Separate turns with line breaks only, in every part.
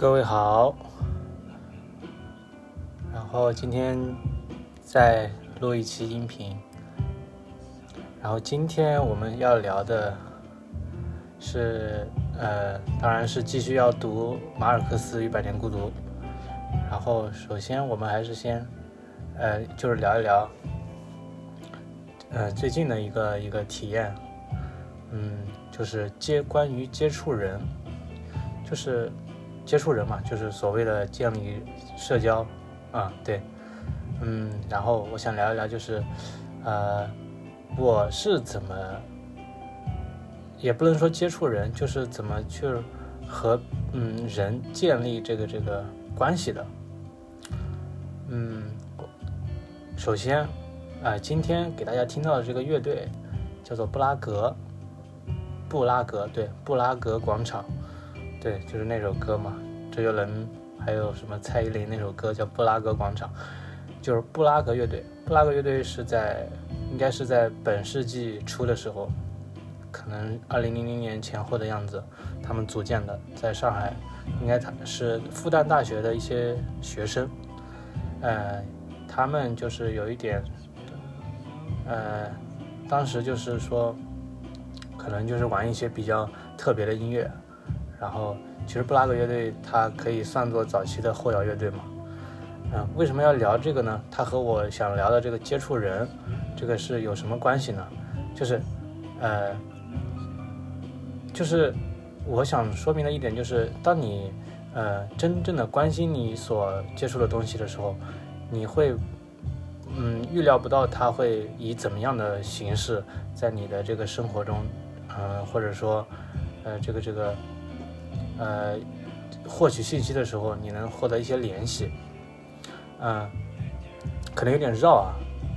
各位好，然后今天再录一期音频，然后今天我们要聊的是，呃，当然是继续要读马尔克斯与百年孤独，然后首先我们还是先，呃，就是聊一聊，呃，最近的一个一个体验，嗯，就是接关于接触人，就是接触人嘛，就是所谓的建立社交啊，对，嗯，然后我想聊一聊，就是，呃，我是怎么，也不能说接触人，就是怎么去和嗯人建立这个这个关系的，嗯，首先，啊、今天给大家听到的这个乐队叫做布拉格，布拉格，对，布拉格广场。对，就是那首歌嘛，周杰伦还有什么蔡依林那首歌叫《布拉格广场》，就是布拉格乐队。布拉格乐队是在应该是在本世纪初的时候，可能二零零零年前后的样子，他们组建的，在上海，应该他是复旦大学的一些学生，呃，他们就是有一点，呃，当时就是说，可能就是玩一些比较特别的音乐。然后，其实布拉格乐队它可以算作早期的后摇乐队嘛。嗯，为什么要聊这个呢？它和我想聊的这个接触人，这个是有什么关系呢？就是，呃，就是我想说明的一点就是，当你呃真正的关心你所接触的东西的时候，你会嗯预料不到它会以怎么样的形式在你的这个生活中，嗯、或者说呃这个这个。呃，获取信息的时候，你能获得一些联系。嗯、可能有点绕啊，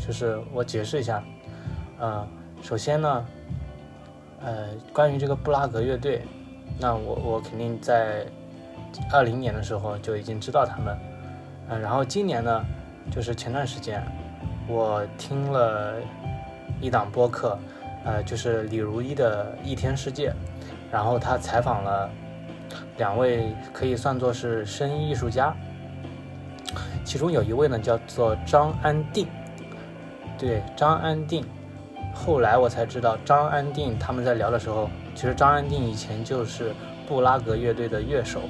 就是我解释一下。呃，首先呢，呃，关于这个布拉格乐队，那我我肯定在二零年的时候就已经知道他们。嗯、然后今年呢，就是前段时间我听了一档播客，呃，就是李如一的《一天世界》，然后他采访了。两位可以算作是声音艺术家，其中有一位呢叫做张安定，对张安定。后来我才知道，张安定他们在聊的时候，其实张安定以前就是布拉格乐队的乐手。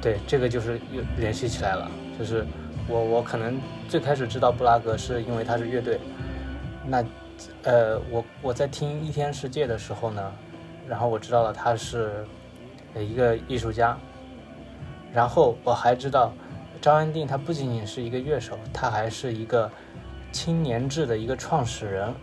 对，这个就是又联系起来了。就是我我可能最开始知道布拉格是因为他是乐队，那呃我我在听《一天世界》的时候呢，然后我知道了他是。一个艺术家，然后我还知道张安定他不仅仅是一个乐手，他还是一个青年志的一个创始人。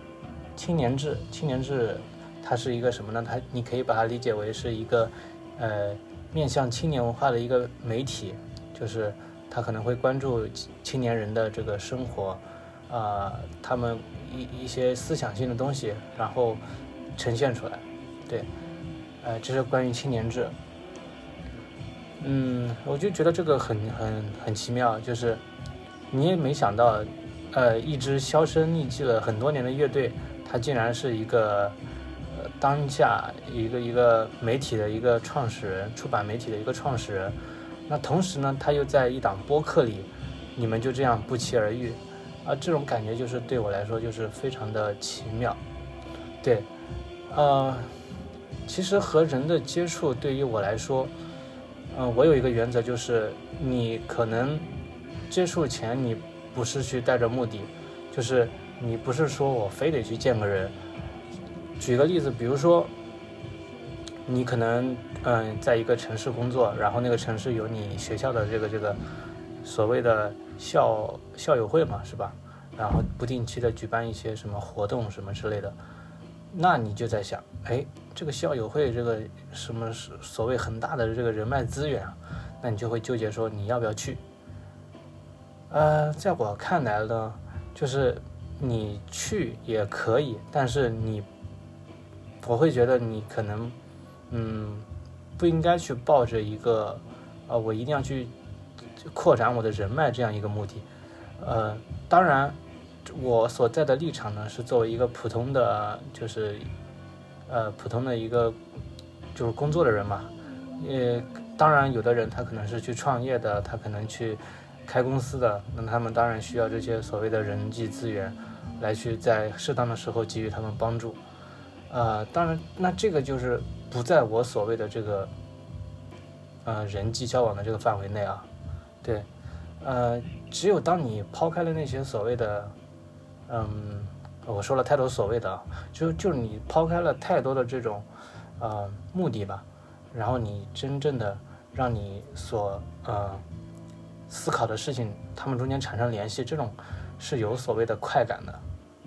青年志，青年志，它是一个什么呢？它你可以把它理解为是一个呃面向青年文化的一个媒体，就是他可能会关注青年人的这个生活，呃他们一一些思想性的东西，然后呈现出来。对，呃，这是关于青年志。嗯，我就觉得这个很很很奇妙，就是你也没想到，呃，一支销声匿迹了很多年的乐队，它竟然是一个呃当下一个一个媒体的一个创始人，出版媒体的一个创始人。那同时呢，他又在一档播客里，你们就这样不期而遇，啊，这种感觉就是对我来说就是非常的奇妙。对，呃，其实和人的接触对于我来说。嗯，我有一个原则，就是你可能接触前，你不是去带着目的，就是你不是说我非得去见个人。举个例子，比如说，你可能嗯，在一个城市工作，然后那个城市有你学校的这个这个所谓的校校友会嘛，是吧？然后不定期的举办一些什么活动什么之类的。那你就在想，哎，这个校友会，这个什么是所谓很大的这个人脉资源啊？那你就会纠结说你要不要去？呃，在我看来呢，就是你去也可以，但是你，我会觉得你可能，嗯，不应该去抱着一个，呃，我一定要去扩展我的人脉这样一个目的。呃，当然。我所在的立场呢，是作为一个普通的，就是，呃，普通的一个，就是工作的人嘛。呃，当然，有的人他可能是去创业的，他可能去开公司的，那他们当然需要这些所谓的人际资源，来去在适当的时候给予他们帮助。呃，当然，那这个就是不在我所谓的这个，呃，人际交往的这个范围内啊。对，呃，只有当你抛开了那些所谓的。嗯，我说了太多所谓的，就就是你抛开了太多的这种，呃，目的吧，然后你真正的让你所呃思考的事情，他们中间产生联系，这种是有所谓的快感的，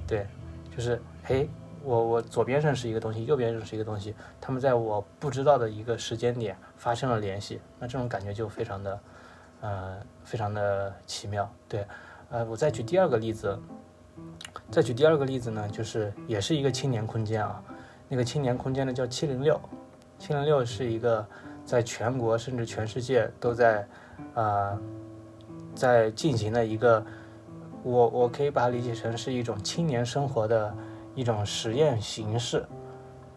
对，就是嘿，我我左边认识一个东西，右边认识一个东西，他们在我不知道的一个时间点发生了联系，那这种感觉就非常的，呃，非常的奇妙，对，呃，我再举第二个例子。再举第二个例子呢，就是也是一个青年空间啊，那个青年空间呢叫七零六，七零六是一个在全国甚至全世界都在，啊，在进行的一个，我我可以把它理解成是一种青年生活的一种实验形式，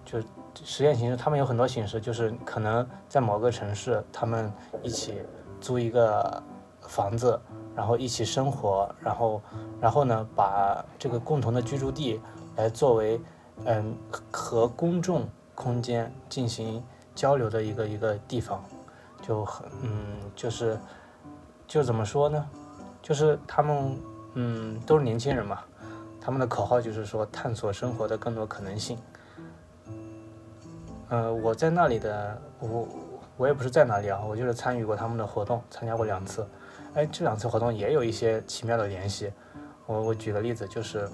就实验形式，他们有很多形式，就是可能在某个城市，他们一起租一个房子。然后一起生活，然后，然后呢，把这个共同的居住地来作为，嗯，和公众空间进行交流的一个一个地方，就很，嗯，就是，就怎么说呢？就是他们，嗯，都是年轻人嘛，他们的口号就是说探索生活的更多可能性。呃，我在那里的，我我也不是在哪里啊，我就是参与过他们的活动，参加过两次。哎，这两次活动也有一些奇妙的联系。我我举个例子，就是，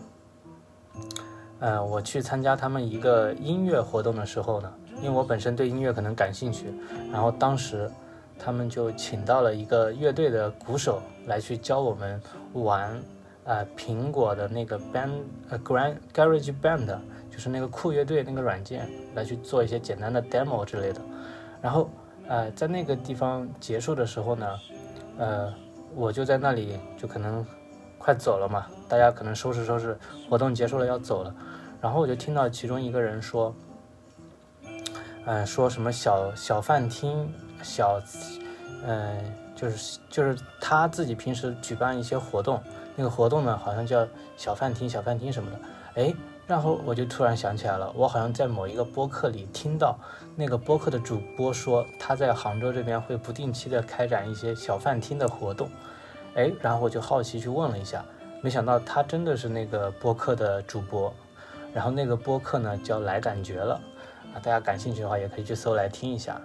嗯，我去参加他们一个音乐活动的时候呢，因为我本身对音乐可能感兴趣，然后当时他们就请到了一个乐队的鼓手来去教我们玩，呃，苹果的那个 Band，呃，Grand Garage Band，就是那个酷乐队那个软件，来去做一些简单的 demo 之类的。然后，呃，在那个地方结束的时候呢，呃。我就在那里，就可能快走了嘛，大家可能收拾收拾，活动结束了要走了，然后我就听到其中一个人说，嗯，说什么小小饭厅，小，嗯，就是就是他自己平时举办一些活动，那个活动呢好像叫小饭厅小饭厅什么的，哎。然后我就突然想起来了，我好像在某一个播客里听到那个播客的主播说，他在杭州这边会不定期的开展一些小饭厅的活动，哎，然后我就好奇去问了一下，没想到他真的是那个播客的主播，然后那个播客呢叫来感觉了，啊，大家感兴趣的话也可以去搜来听一下，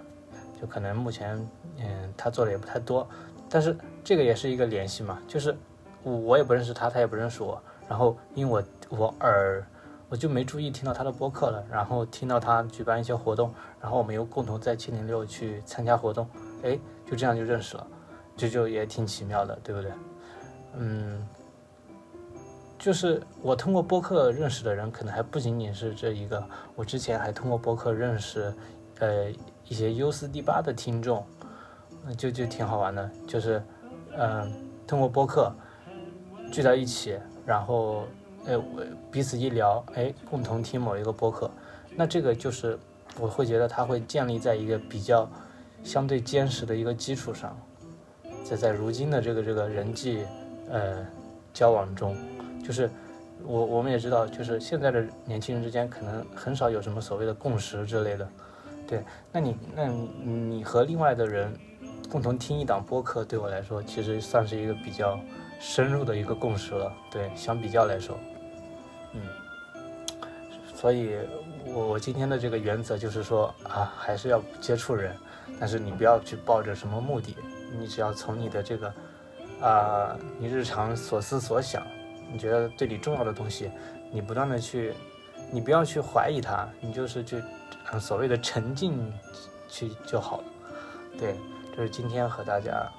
就可能目前嗯他做的也不太多，但是这个也是一个联系嘛，就是我也不认识他，他也不认识我，然后因为我我耳。我就没注意听到他的播客了，然后听到他举办一些活动，然后我们又共同在七零六去参加活动，哎，就这样就认识了，这就也挺奇妙的，对不对？嗯，就是我通过播客认识的人，可能还不仅仅是这一个。我之前还通过播客认识，呃，一些 U 四 D 八的听众，就就挺好玩的。就是，嗯，通过播客聚在一起，然后，呃，彼此一聊，哎，共同听某一个播客，那这个就是我会觉得它会建立在一个比较相对坚实的一个基础上，在在如今的这个这个人际，呃，交往中。就是我我们也知道，就是现在的年轻人之间可能很少有什么所谓的共识之类的，对。那你那你和另外的人共同听一档播客，对我来说其实算是一个比较深入的一个共识了。对，相比较来说，嗯。所以我我今天的这个原则就是说啊，还是要接触人，但是你不要去抱着什么目的，你只要从你的这个啊，你日常所思所想。你觉得对你重要的东西，你不断的去，你不要去怀疑它，你就是去，所谓的沉浸去就好了。对，这是今天和大家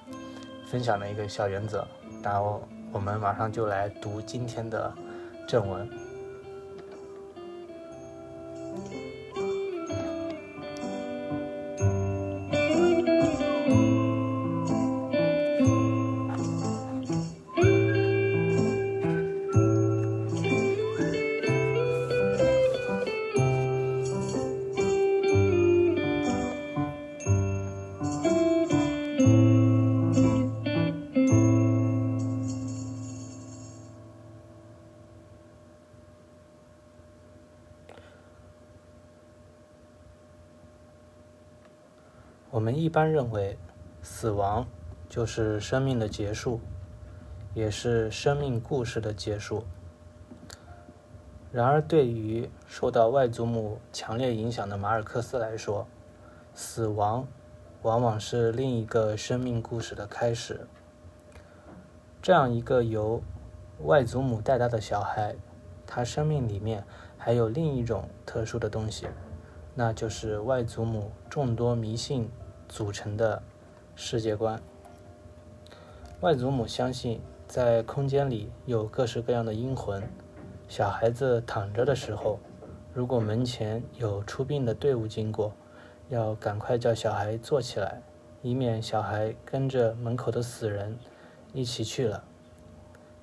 分享的一个小原则。然后我们马上就来读今天的正文。一般认为，死亡就是生命的结束，也是生命故事的结束。然而，对于受到外祖母强烈影响的马尔克斯来说，死亡往往是另一个生命故事的开始。这样一个由外祖母带大的小孩，他生命里面还有另一种特殊的东西，那就是外祖母众多迷信。组成的世界观。外祖母相信，在空间里有各式各样的阴魂。小孩子躺着的时候，如果门前有出殡的队伍经过，要赶快叫小孩坐起来，以免小孩跟着门口的死人一起去了。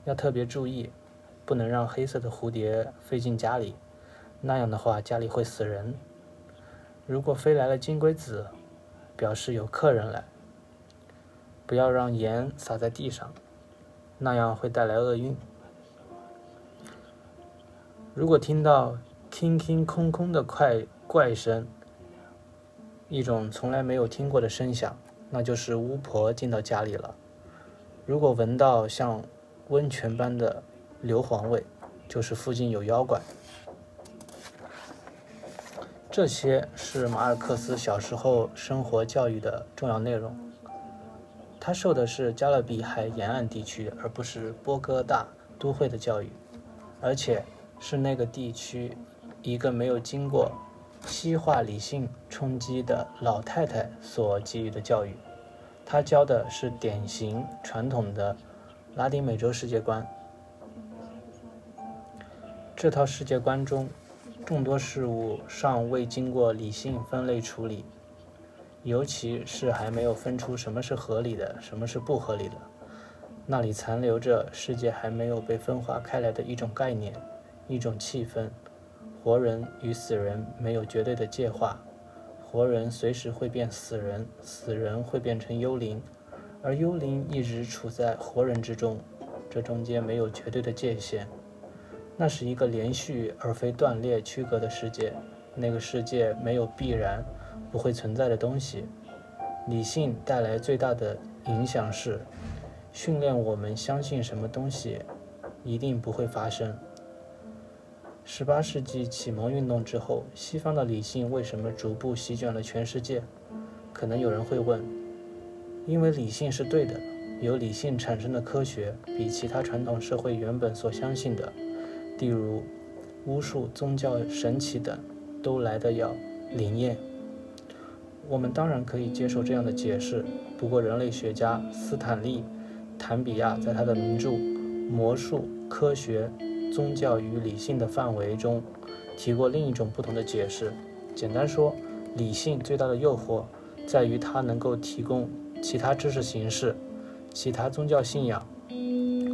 要特别注意，不能让黑色的蝴蝶飞进家里，那样的话家里会死人。如果飞来了金龟子，表示有客人来，不要让盐洒在地上，那样会带来厄运。如果听到听听空空的怪怪声，一种从来没有听过的声响，那就是巫婆进到家里了。如果闻到像温泉般的硫磺味，就是附近有妖怪。这些是马尔克斯小时候生活教育的重要内容。他受的是加勒比海沿岸地区，而不是波哥大都会的教育，而且是那个地区一个没有经过西化理性冲击的老太太所给予的教育。他教的是典型传统的拉丁美洲世界观。这套世界观中。众多事物尚未经过理性分类处理，尤其是还没有分出什么是合理的，什么是不合理的。那里残留着世界还没有被分化开来的一种概念，一种气氛。活人与死人没有绝对的界化，活人随时会变死人，死人会变成幽灵，而幽灵一直处在活人之中，这中间没有绝对的界限。那是一个连续而非断裂区隔的世界，那个世界没有必然不会存在的东西。理性带来最大的影响是训练我们相信什么东西一定不会发生。十八世纪启蒙运动之后，西方的理性为什么逐步席卷了全世界？可能有人会问：因为理性是对的，由理性产生的科学比其他传统社会原本所相信的。例如，巫术、宗教、神奇等，都来得要灵验。我们当然可以接受这样的解释。不过，人类学家斯坦利·坦比亚在他的名著《魔术、科学宗教与理性的范围中提过另一种不同的解释。简单说，理性最大的诱惑在于它能够提供其他知识形式、其他宗教信仰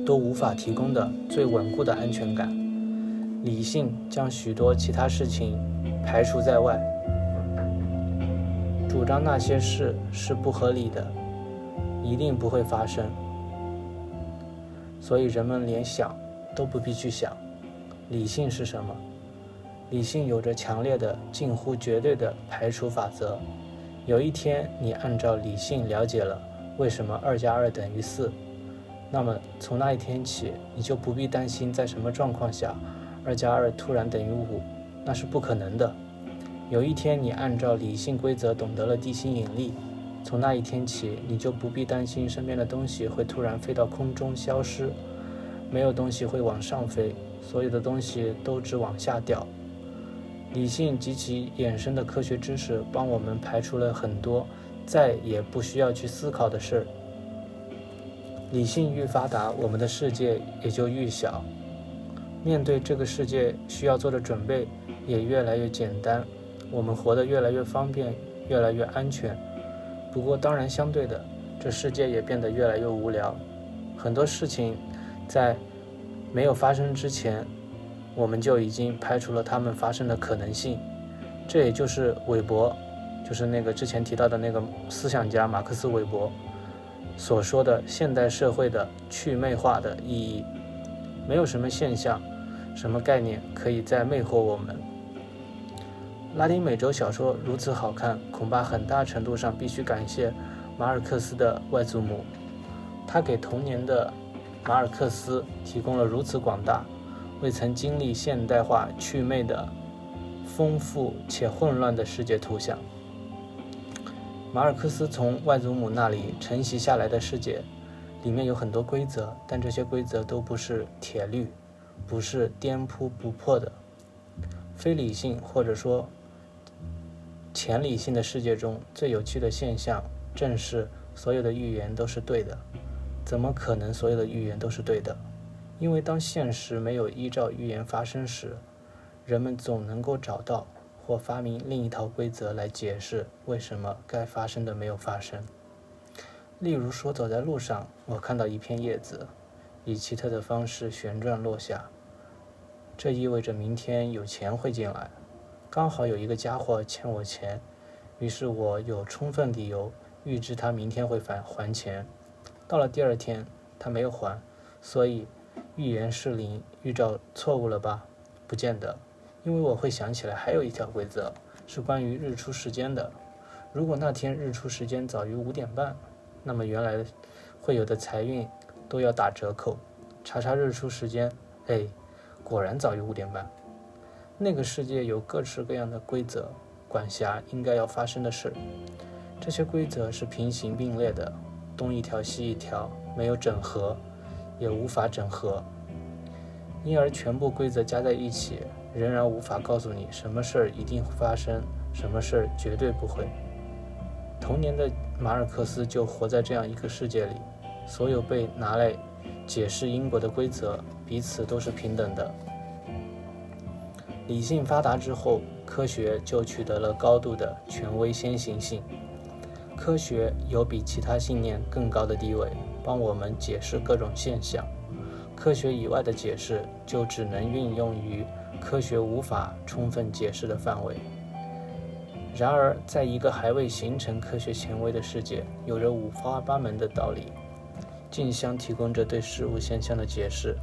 都无法提供的最稳固的安全感。理性将许多其他事情排除在外，主张那些事是不合理的，一定不会发生。所以人们连想都不必去想，理性是什么？理性有着强烈的、近乎绝对的排除法则。有一天，你按照理性了解了为什么二加二等于四，那么从那一天起，你就不必担心在什么状况下二加二突然等于五，那是不可能的。有一天，你按照理性规则懂得了地心引力。从那一天起，你就不必担心身边的东西会突然飞到空中消失，没有东西会往上飞，所有的东西都只往下掉。理性及其衍生的科学知识帮我们排除了很多再也不需要去思考的事儿。理性愈发达，我们的世界也就愈小，面对这个世界需要做的准备也越来越简单，我们活得越来越方便，越来越安全。不过，当然，相对的，这世界也变得越来越无聊。很多事情，在没有发生之前，我们就已经排除了它们发生的可能性。这也就是韦伯，就是那个之前提到的那个思想家马克思韦伯所说的现代社会的去魅化的意义。没有什么现象、什么概念可以再魅惑我们。拉丁美洲小说如此好看，恐怕很大程度上必须感谢马尔克斯的外祖母。他给童年的马尔克斯提供了如此广大、未曾经历现代化祛魅的丰富且混乱的世界图像。马尔克斯从外祖母那里承袭下来的世界，里面有很多规则，但这些规则都不是铁律，不是颠扑不破的。非理性或者说。前理性的世界中最有趣的现象，正是所有的预言都是对的。怎么可能所有的预言都是对的？因为当现实没有依照预言发生时，人们总能够找到或发明另一套规则来解释为什么该发生的没有发生。例如说，走在路上，我看到一片叶子以奇特的方式旋转落下，这意味着明天有钱会进来。刚好有一个家伙欠我钱，于是我有充分理由预知他明天会返还钱。到了第二天，他没有还，所以预言失灵，预兆错误了吧？不见得，因为我会想起来还有一条规则是关于日出时间的。如果那天日出时间早于五点半，那么原来会有的财运都要打折扣。查查日出时间，哎，果然早于五点半。那个世界有各式各样的规则，管辖应该要发生的事。这些规则是平行并列的，东一条西一条，没有整合，也无法整合。因而，全部规则加在一起，仍然无法告诉你什么事儿一定会发生，什么事儿绝对不会。童年的马尔克斯就活在这样一个世界里，所有被拿来解释因果的规则，彼此都是平等的。理性发达之后，科学就取得了高度的权威先行性。科学有比其他信念更高的地位，帮我们解释各种现象。科学以外的解释就只能运用于科学无法充分解释的范围。然而，在一个还未形成科学权威的世界，有着五花八门的道理，竞相提供着对事物现象的解释。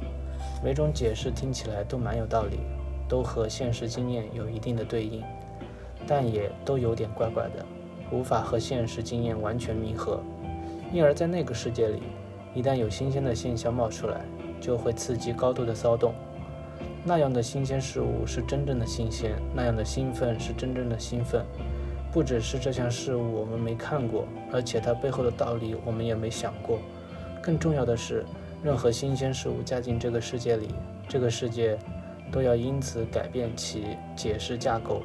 每种解释听起来都蛮有道理。都和现实经验有一定的对应，但也都有点怪怪的，无法和现实经验完全弥合。因而，在那个世界里，一旦有新鲜的现象冒出来，就会刺激高度的骚动。那样的新鲜事物是真正的新鲜，那样的兴奋是真正的兴奋。不只是这项事物我们没看过，而且它背后的道理我们也没想过。更重要的是，任何新鲜事物加进这个世界里，这个世界。都要因此改变其解释架构。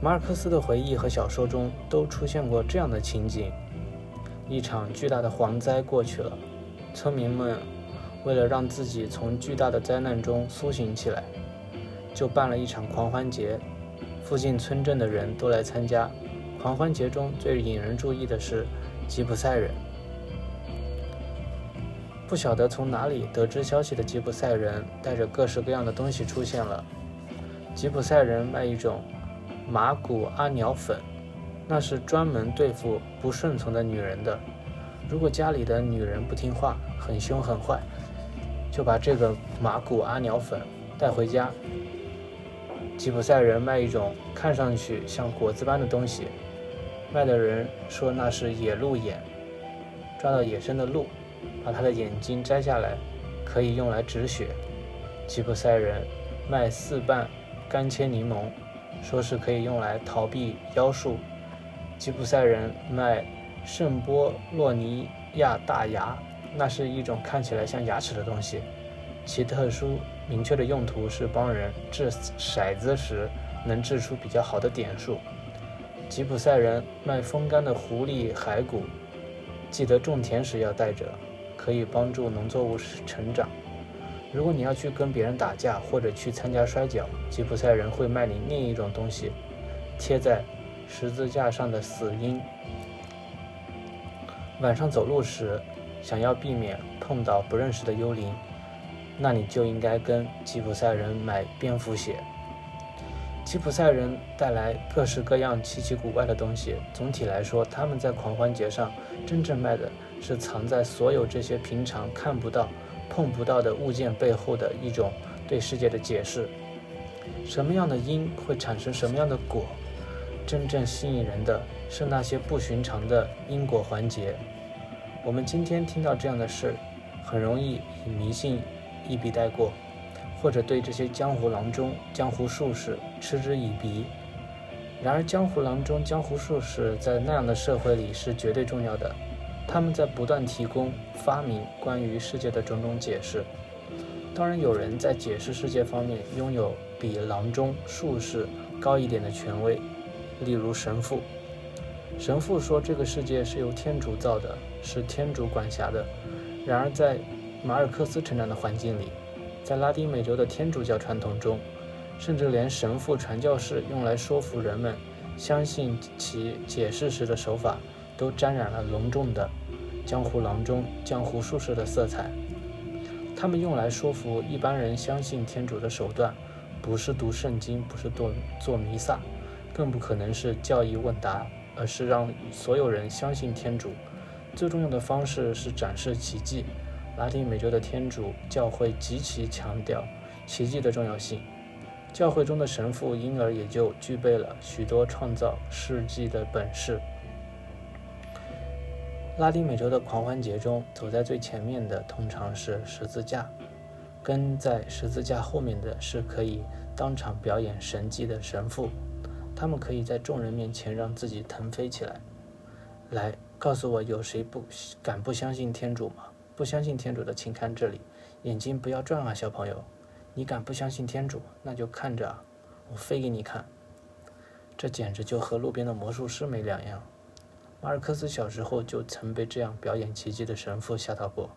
马尔克斯的回忆和小说中都出现过这样的情景：一场巨大的蝗灾过去了，村民们为了让自己从巨大的灾难中苏醒起来，就办了一场狂欢节，附近村镇的人都来参加。狂欢节中最引人注意的是吉普赛人。不晓得从哪里得知消息的吉普赛人带着各式各样的东西出现了。吉普赛人卖一种马古阿鸟粉，那是专门对付不顺从的女人的。如果家里的女人不听话，很凶很坏，就把这个马古阿鸟粉带回家。吉普赛人卖一种看上去像果子般的东西，卖的人说那是野鹿眼，抓到野生的鹿。把他的眼睛摘下来，可以用来止血。吉普赛人卖四瓣干切柠檬，说是可以用来逃避妖术。吉普赛人卖圣波洛尼亚大牙，那是一种看起来像牙齿的东西，其特殊明确的用途是帮人掷骰子时能掷出比较好的点数。吉普赛人卖风干的狐狸骸骨，记得种田时要带着。可以帮助农作物成长。如果你要去跟别人打架，或者去参加摔跤，吉普赛人会卖你另一种东西，贴在十字架上的死鹰。晚上走路时，想要避免碰到不认识的幽灵，那你就应该跟吉普赛人买蝙蝠血。吉普赛人带来各式各样奇奇古怪的东西。总体来说，他们在狂欢节上真正卖的。是藏在所有这些平常看不到、碰不到的物件背后的一种对世界的解释。什么样的因会产生什么样的果？真正吸引人的是那些不寻常的因果环节。我们今天听到这样的事，很容易以迷信一笔带过，或者对这些江湖郎中、江湖术士嗤之以鼻。然而，江湖郎中、江湖术士在那样的社会里是绝对重要的。他们在不断提供发明关于世界的种种解释。当然，有人在解释世界方面拥有比郎中、术士高一点的权威，例如神父。神父说这个世界是由天主造的，是天主管辖的。然而，在马尔克斯成长的环境里，在拉丁美洲的天主教传统中，甚至连神父传教士用来说服人们相信其解释时的手法。都沾染了隆重的江湖郎中、江湖术士的色彩。他们用来说服一般人相信天主的手段，不是读圣经，不是做做弥撒，更不可能是教义问答，而是让所有人相信天主。最重要的方式是展示奇迹。拉丁美洲的天主教会极其强调奇迹的重要性，教会中的神父因而也就具备了许多创造事迹的本事。拉丁美洲的狂欢节中，走在最前面的通常是十字架，跟在十字架后面的是可以当场表演神迹的神父，他们可以在众人面前让自己腾飞起来。来，告诉我，有谁不敢不相信天主吗？不相信天主的，请看这里，眼睛不要转啊，小朋友，你敢不相信天主，那就看着，我飞给你看。这简直就和路边的魔术师没两样。马尔克斯小时候就曾被这样表演奇迹的神父吓到过。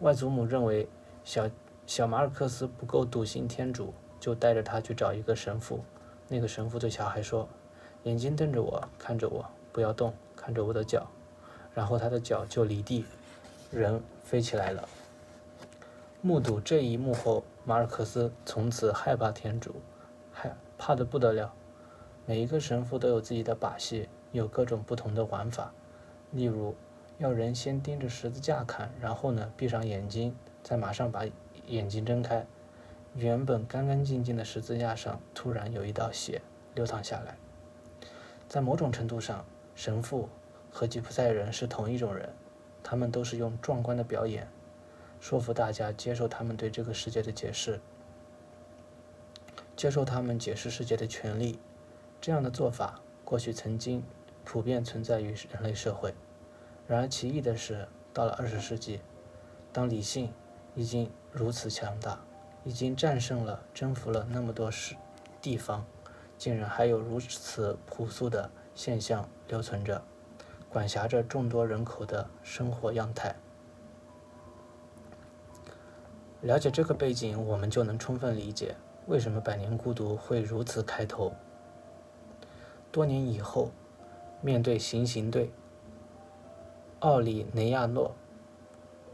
外祖母认为小小马尔克斯不够笃信天主，就带着他去找一个神父。那个神父对小孩说：“眼睛瞪着我，看着我，不要动，看着我的脚。”然后他的脚就离地，人飞起来了。目睹这一幕后，马尔克斯从此害怕天主，害怕的不得了。每一个神父都有自己的把戏。有各种不同的玩法，例如，要人先盯着十字架看，然后呢闭上眼睛，再马上把眼睛睁开，原本干干净净的十字架上突然有一道血流淌下来。在某种程度上，神父和吉普赛人是同一种人，他们都是用壮观的表演说服大家接受他们对这个世界的解释，接受他们解释世界的权利。这样的做法过去曾经。普遍存在于人类社会。然而奇异的是，到了二十世纪，当理性已经如此强大，已经战胜了、征服了那么多事地方，竟然还有如此朴素的现象留存着，管辖着众多人口的生活样态。了解这个背景，我们就能充分理解为什么《百年孤独》会如此开头。多年以后，面对行刑队，奥里雷亚诺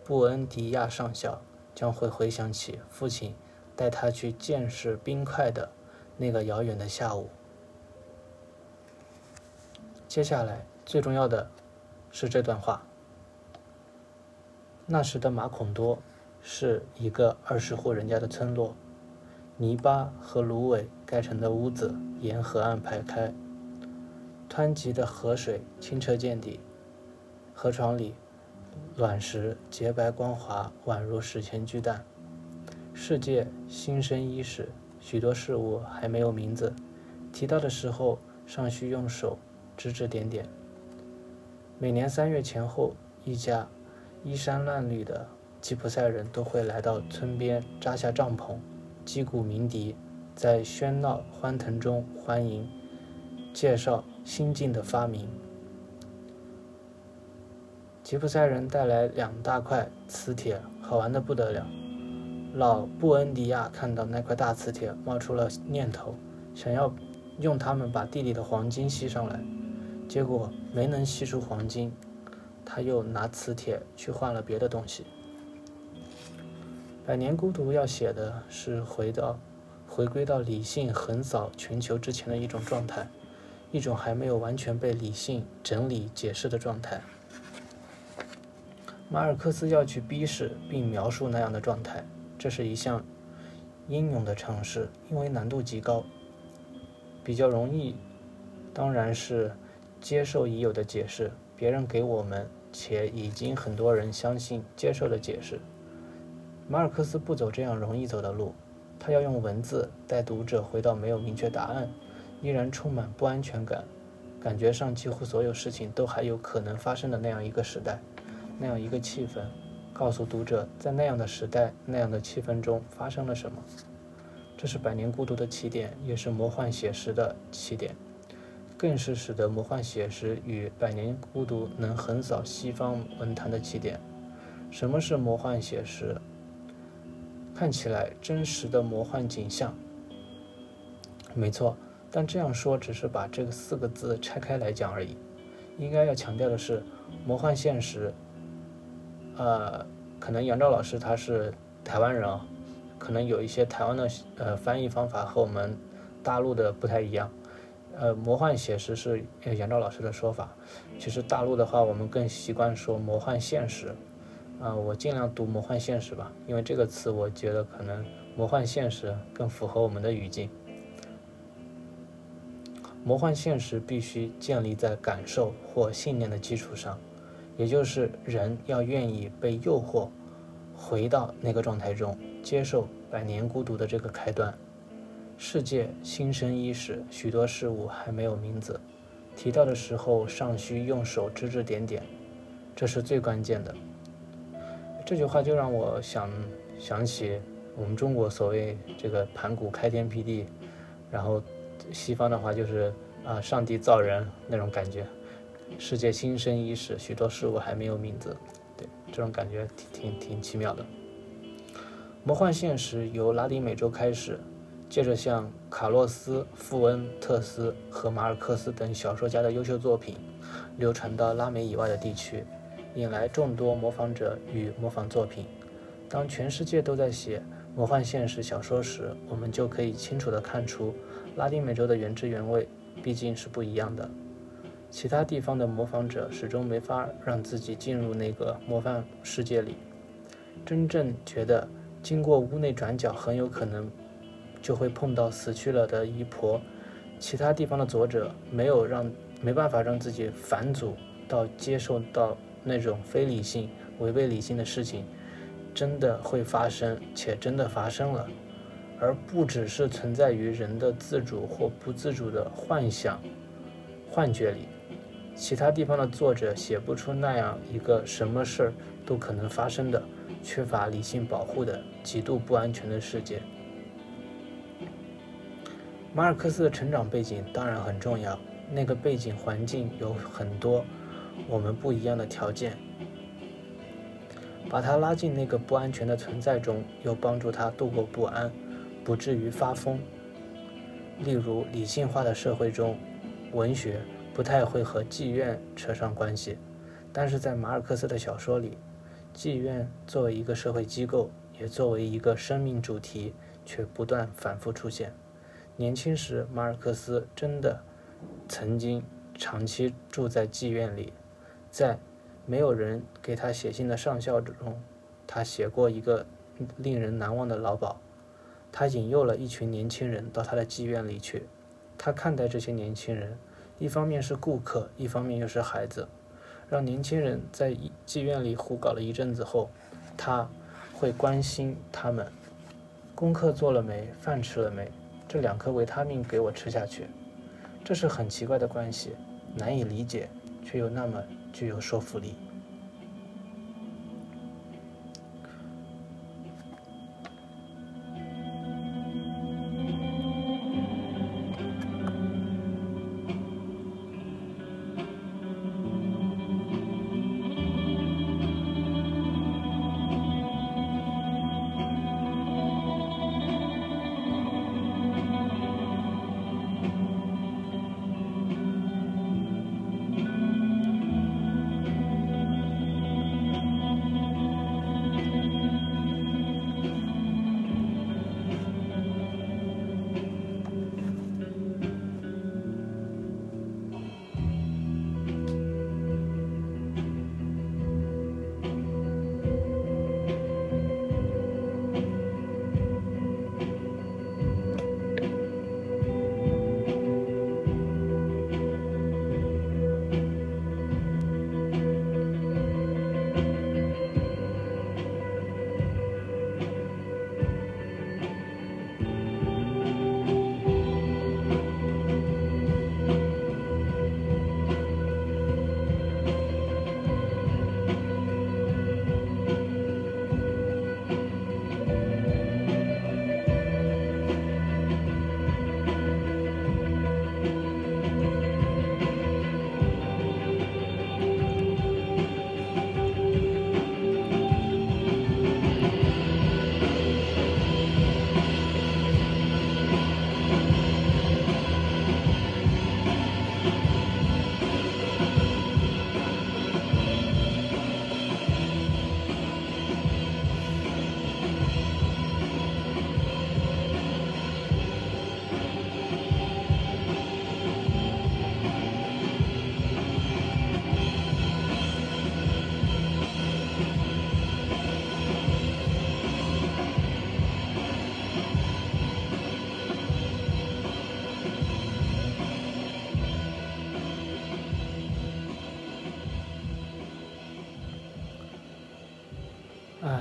·布恩迪亚上校将会回想起父亲带他去见识冰块的那个遥远的下午。接下来最重要的是这段话：那时的马孔多。是一个二十户人家的村落，泥巴和芦苇盖成的屋子沿河岸排开，湍急的河水清澈见底，河床里卵石洁白光滑，宛如史前巨蛋。世界新生伊始，许多事物还没有名字，提到的时候尚需用手指指点点。每年三月前后，一家衣衫褴褛的。吉普赛人都会来到村边扎下帐篷，击鼓鸣笛，在喧闹欢腾中欢迎，介绍新近的发明。吉普赛人带来两大块磁铁，好玩的不得了。老布恩迪亚看到那块大磁铁，冒出了念头，想要用它们把地里的黄金吸上来，结果没能吸出黄金，他又拿磁铁去换了别的东西。百年孤独要写的是回到、回归到理性横扫全球之前的一种状态，一种还没有完全被理性整理解释的状态。马尔克斯要去逼视并描述那样的状态，这是一项英勇的尝试，因为难度极高。比较容易，当然是接受已有的解释，别人给我们且已经很多人相信接受的解释。马尔克斯不走这样容易走的路，他要用文字带读者回到没有明确答案、依然充满不安全感、感觉上几乎所有事情都还有可能发生的那样一个时代，那样一个气氛，告诉读者在那样的时代、那样的气氛中发生了什么。这是《百年孤独》的起点，也是魔幻写实的起点，更是使得魔幻写实与《百年孤独》能横扫西方文坛的起点。什么是魔幻写实？看起来真实的魔幻景象，没错，但这样说只是把这个四个字拆开来讲而已。应该要强调的是，魔幻现实。呃，可能杨照老师他是台湾人啊，可能有一些台湾的呃翻译方法和我们大陆的不太一样。呃，魔幻写实是杨照老师的说法，其实大陆的话，我们更习惯说魔幻现实。啊，我尽量读魔幻现实吧，因为这个词我觉得可能魔幻现实更符合我们的语境。魔幻现实必须建立在感受或信念的基础上，也就是人要愿意被诱惑，回到那个状态中，接受百年孤独的这个开端。世界新生伊始，许多事物还没有名字，提到的时候尚需用手指指点点，这是最关键的。这句话就让我想想起我们中国所谓这个盘古开天辟地，然后西方的话就是啊上帝造人那种感觉，世界新生伊始，许多事物还没有名字，对这种感觉挺挺挺奇妙的。魔幻现实由拉丁美洲开始，接着像卡洛斯·富恩特斯和马尔克斯等小说家的优秀作品流传到拉美以外的地区。引来众多模仿者与模仿作品。当全世界都在写魔幻现实小说时，我们就可以清楚地看出拉丁美洲的原汁原味毕竟是不一样的。其他地方的模仿者始终没法让自己进入那个魔幻世界里。真正觉得经过屋内转角很有可能就会碰到死去了的姨婆。其他地方的作者没有让没办法让自己反祖到接受到。那种非理性、违背理性的事情，真的会发生，且真的发生了，而不只是存在于人的自主或不自主的幻想、幻觉里。其他地方的作者写不出那样一个什么事儿都可能发生的、缺乏理性保护的、极度不安全的世界。马尔克斯的成长背景当然很重要，那个背景环境有很多。我们不一样的条件，把他拉进那个不安全的存在中，又帮助他度过不安，不至于发疯。例如，理性化的社会中，文学不太会和妓院扯上关系，但是在马尔克斯的小说里，妓院作为一个社会机构，也作为一个生命主题，却不断反复出现。年轻时，马尔克斯真的曾经长期住在妓院里，在没有人给他写信的上校之中，他写过一个令人难忘的老鸨。他引诱了一群年轻人到他的妓院里去。他看待这些年轻人，一方面是顾客，一方面又是孩子。让年轻人在妓院里胡搞了一阵子后，他会关心他们：功课做了没？饭吃了没？这两颗维他命给我吃下去。这是很奇怪的关系，难以理解，却又那么具有说服力。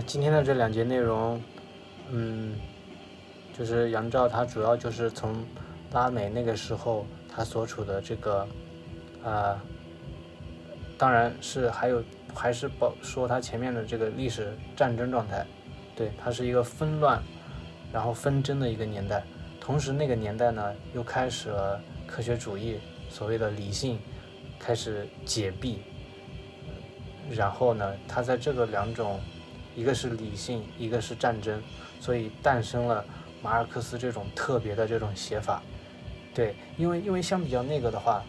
今天的这两节内容，嗯，就是杨照他主要就是从拉美那个时候他所处的这个，啊，当然是还有还是包说他前面的这个历史战争状态，对，它是一个纷乱，然后纷争的一个年代，同时那个年代呢又开始了科学主义，所谓的理性开始解闭，然后呢，他在这个两种。一个是理性，一个是战争，所以诞生了马尔克斯这种特别的这种写法。对，因为因为相比较那个的话，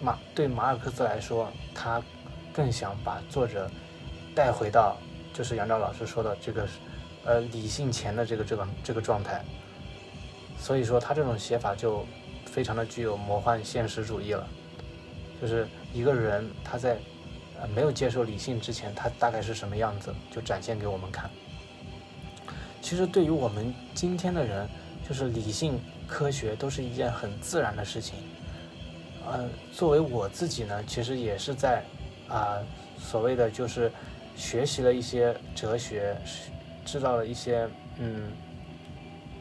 马对马尔克斯来说，他更想把作者带回到就是杨照老师说的这个呃理性前的这个这个这个状态。所以说他这种写法就非常的具有魔幻现实主义了，就是一个人他在。没有接受理性之前，他大概是什么样子，就展现给我们看。其实对于我们今天的人，就是理性科学都是一件很自然的事情。呃，作为我自己呢，其实也是在啊，所谓的就是学习了一些哲学，知道了一些嗯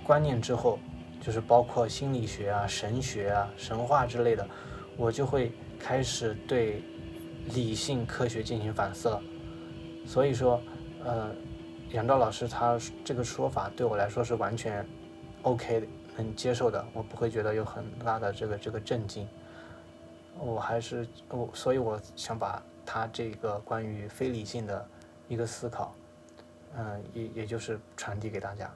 观念之后，就是包括心理学啊、神学啊、神话之类的，我就会开始对。理性科学进行反思了，所以说，呃，杨照老师他这个说法对我来说是完全 OK 的，能接受的，我不会觉得有很大的这个这个震惊。我还是我，所以我想把他这个关于非理性的一个思考，嗯，也也就是传递给大家。